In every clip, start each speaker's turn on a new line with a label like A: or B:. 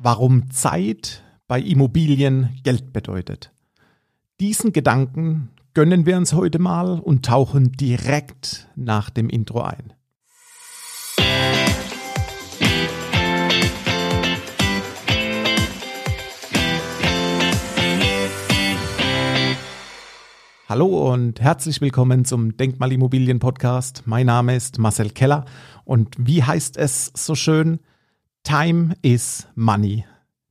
A: warum Zeit bei Immobilien Geld bedeutet. Diesen Gedanken gönnen wir uns heute mal und tauchen direkt nach dem Intro ein. Hallo und herzlich willkommen zum Denkmalimmobilien Podcast. Mein Name ist Marcel Keller und wie heißt es so schön? Time is money.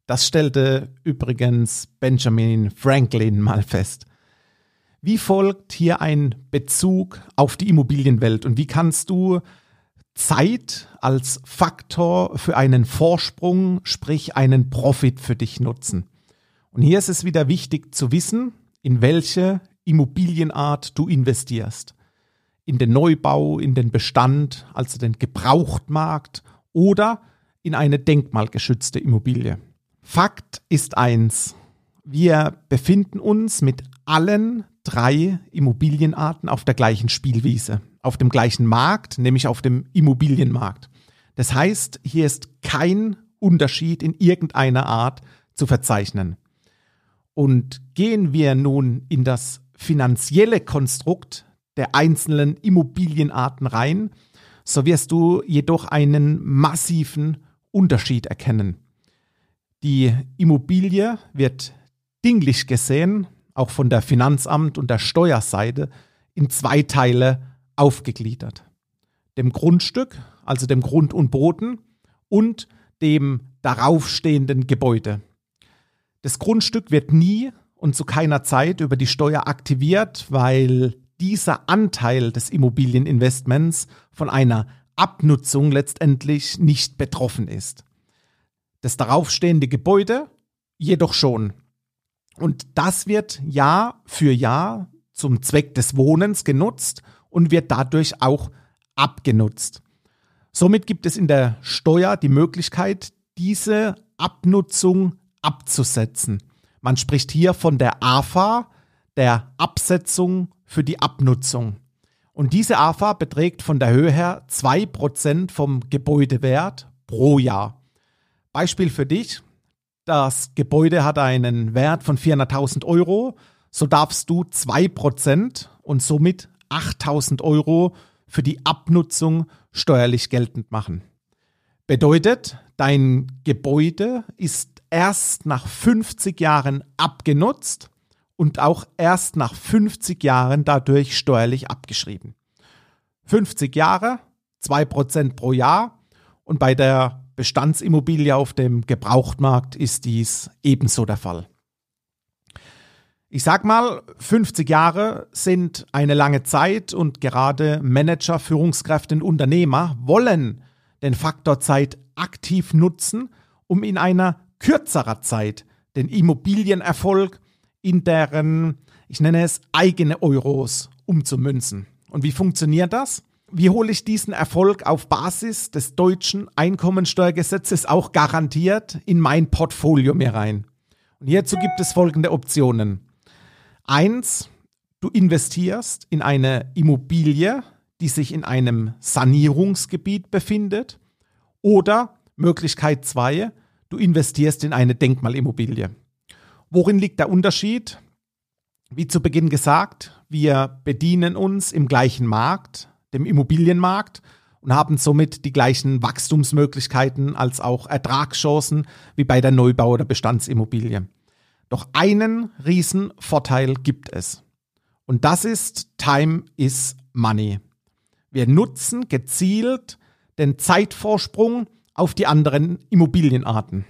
A: Das stellte übrigens Benjamin Franklin mal fest. Wie folgt hier ein Bezug auf die Immobilienwelt und wie kannst du Zeit als Faktor für einen Vorsprung, sprich einen Profit für dich nutzen? Und hier ist es wieder wichtig zu wissen, in welche Immobilienart du investierst. In den Neubau, in den Bestand, also den Gebrauchtmarkt oder in eine denkmalgeschützte Immobilie. Fakt ist eins. Wir befinden uns mit allen drei Immobilienarten auf der gleichen Spielwiese, auf dem gleichen Markt, nämlich auf dem Immobilienmarkt. Das heißt, hier ist kein Unterschied in irgendeiner Art zu verzeichnen. Und gehen wir nun in das finanzielle Konstrukt der einzelnen Immobilienarten rein, so wirst du jedoch einen massiven Unterschied erkennen. Die Immobilie wird dinglich gesehen, auch von der Finanzamt und der Steuerseite, in zwei Teile aufgegliedert. Dem Grundstück, also dem Grund und Boden, und dem daraufstehenden Gebäude. Das Grundstück wird nie und zu keiner Zeit über die Steuer aktiviert, weil dieser Anteil des Immobilieninvestments von einer Abnutzung letztendlich nicht betroffen ist. Das daraufstehende Gebäude jedoch schon. Und das wird Jahr für Jahr zum Zweck des Wohnens genutzt und wird dadurch auch abgenutzt. Somit gibt es in der Steuer die Möglichkeit, diese Abnutzung abzusetzen. Man spricht hier von der AFA, der Absetzung für die Abnutzung. Und diese AFA beträgt von der Höhe her 2% vom Gebäudewert pro Jahr. Beispiel für dich. Das Gebäude hat einen Wert von 400.000 Euro. So darfst du 2% und somit 8.000 Euro für die Abnutzung steuerlich geltend machen. Bedeutet, dein Gebäude ist erst nach 50 Jahren abgenutzt und auch erst nach 50 Jahren dadurch steuerlich abgeschrieben. 50 Jahre, 2% pro Jahr und bei der Bestandsimmobilie auf dem Gebrauchtmarkt ist dies ebenso der Fall. Ich sag mal, 50 Jahre sind eine lange Zeit und gerade Manager, Führungskräfte und Unternehmer wollen den Faktor Zeit aktiv nutzen, um in einer kürzerer Zeit den Immobilienerfolg in deren, ich nenne es, eigene Euros umzumünzen. Und wie funktioniert das? Wie hole ich diesen Erfolg auf Basis des deutschen Einkommensteuergesetzes auch garantiert in mein Portfolio mir rein? Und hierzu gibt es folgende Optionen. Eins, du investierst in eine Immobilie, die sich in einem Sanierungsgebiet befindet. Oder Möglichkeit zwei, du investierst in eine Denkmalimmobilie. Worin liegt der Unterschied? Wie zu Beginn gesagt, wir bedienen uns im gleichen Markt, dem Immobilienmarkt, und haben somit die gleichen Wachstumsmöglichkeiten als auch Ertragschancen wie bei der Neubau- oder Bestandsimmobilie. Doch einen riesen Vorteil gibt es. Und das ist Time is Money. Wir nutzen gezielt den Zeitvorsprung auf die anderen Immobilienarten.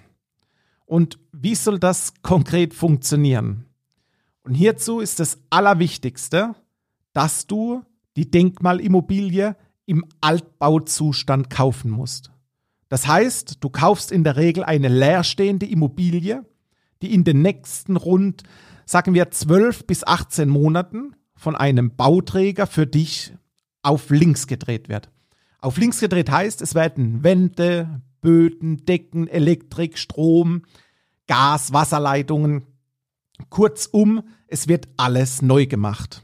A: Und wie soll das konkret funktionieren? Und hierzu ist das Allerwichtigste, dass du die Denkmalimmobilie im Altbauzustand kaufen musst. Das heißt, du kaufst in der Regel eine leerstehende Immobilie, die in den nächsten rund, sagen wir, 12 bis 18 Monaten von einem Bauträger für dich auf links gedreht wird. Auf links gedreht heißt, es werden Wände, Böden, Decken, Elektrik, Strom, Gas, Wasserleitungen. Kurzum, es wird alles neu gemacht.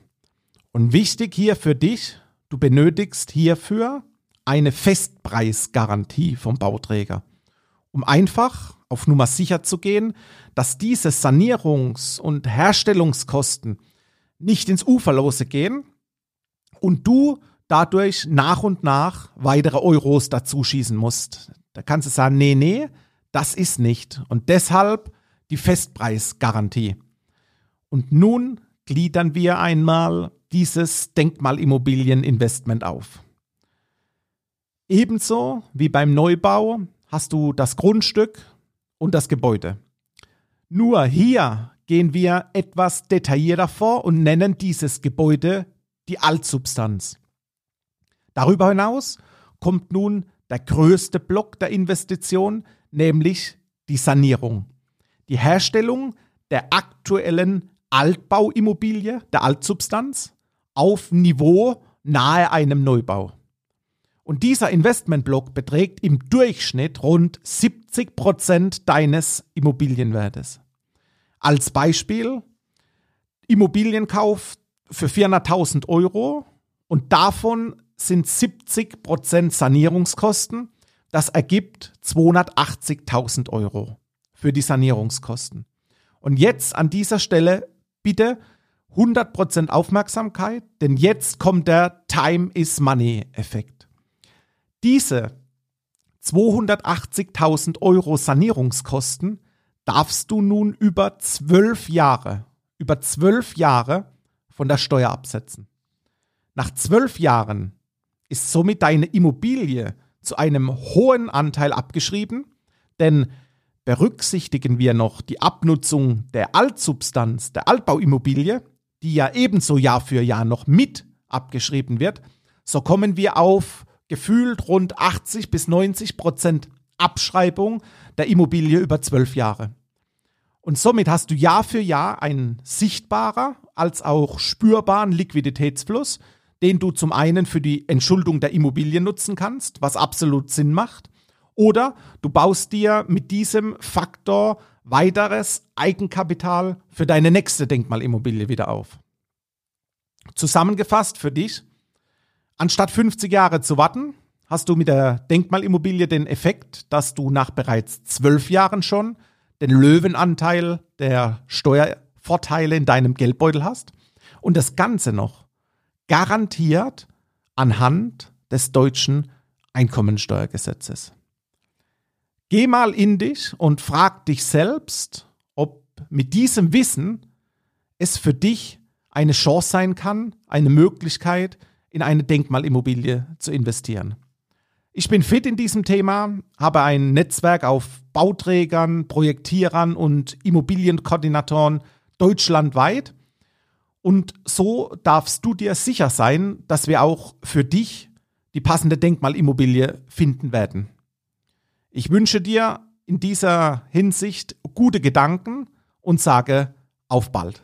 A: Und wichtig hier für dich, du benötigst hierfür eine Festpreisgarantie vom Bauträger. um einfach auf Nummer sicher zu gehen, dass diese Sanierungs- und Herstellungskosten nicht ins Uferlose gehen und du dadurch nach und nach weitere Euros dazu schießen musst. Da kannst du sagen, nee, nee, das ist nicht. Und deshalb die Festpreisgarantie. Und nun gliedern wir einmal dieses Denkmalimmobilieninvestment auf. Ebenso wie beim Neubau hast du das Grundstück und das Gebäude. Nur hier gehen wir etwas detaillierter vor und nennen dieses Gebäude die Altsubstanz. Darüber hinaus kommt nun der größte Block der Investition, nämlich die Sanierung. Die Herstellung der aktuellen Altbauimmobilie, der Altsubstanz, auf Niveau nahe einem Neubau. Und dieser Investmentblock beträgt im Durchschnitt rund 70 Prozent deines Immobilienwertes. Als Beispiel Immobilienkauf für 400.000 Euro und davon sind 70 Prozent Sanierungskosten. Das ergibt 280.000 Euro für die Sanierungskosten. Und jetzt an dieser Stelle bitte 100 Prozent Aufmerksamkeit, denn jetzt kommt der Time is Money Effekt. Diese 280.000 Euro Sanierungskosten darfst du nun über zwölf Jahre, über zwölf Jahre von der Steuer absetzen. Nach zwölf Jahren ist somit deine Immobilie zu einem hohen Anteil abgeschrieben, denn berücksichtigen wir noch die Abnutzung der Altsubstanz, der Altbauimmobilie, die ja ebenso Jahr für Jahr noch mit abgeschrieben wird, so kommen wir auf gefühlt rund 80 bis 90 Prozent Abschreibung der Immobilie über zwölf Jahre. Und somit hast du Jahr für Jahr einen sichtbarer als auch spürbaren Liquiditätsfluss, den du zum einen für die Entschuldung der Immobilie nutzen kannst, was absolut Sinn macht, oder du baust dir mit diesem Faktor weiteres Eigenkapital für deine nächste Denkmalimmobilie wieder auf. Zusammengefasst für dich, Anstatt 50 Jahre zu warten, hast du mit der Denkmalimmobilie den Effekt, dass du nach bereits zwölf Jahren schon den Löwenanteil der Steuervorteile in deinem Geldbeutel hast und das Ganze noch garantiert anhand des deutschen Einkommensteuergesetzes. Geh mal in dich und frag dich selbst, ob mit diesem Wissen es für dich eine Chance sein kann, eine Möglichkeit, in eine Denkmalimmobilie zu investieren. Ich bin fit in diesem Thema, habe ein Netzwerk auf Bauträgern, Projektierern und Immobilienkoordinatoren deutschlandweit. Und so darfst du dir sicher sein, dass wir auch für dich die passende Denkmalimmobilie finden werden. Ich wünsche dir in dieser Hinsicht gute Gedanken und sage auf bald.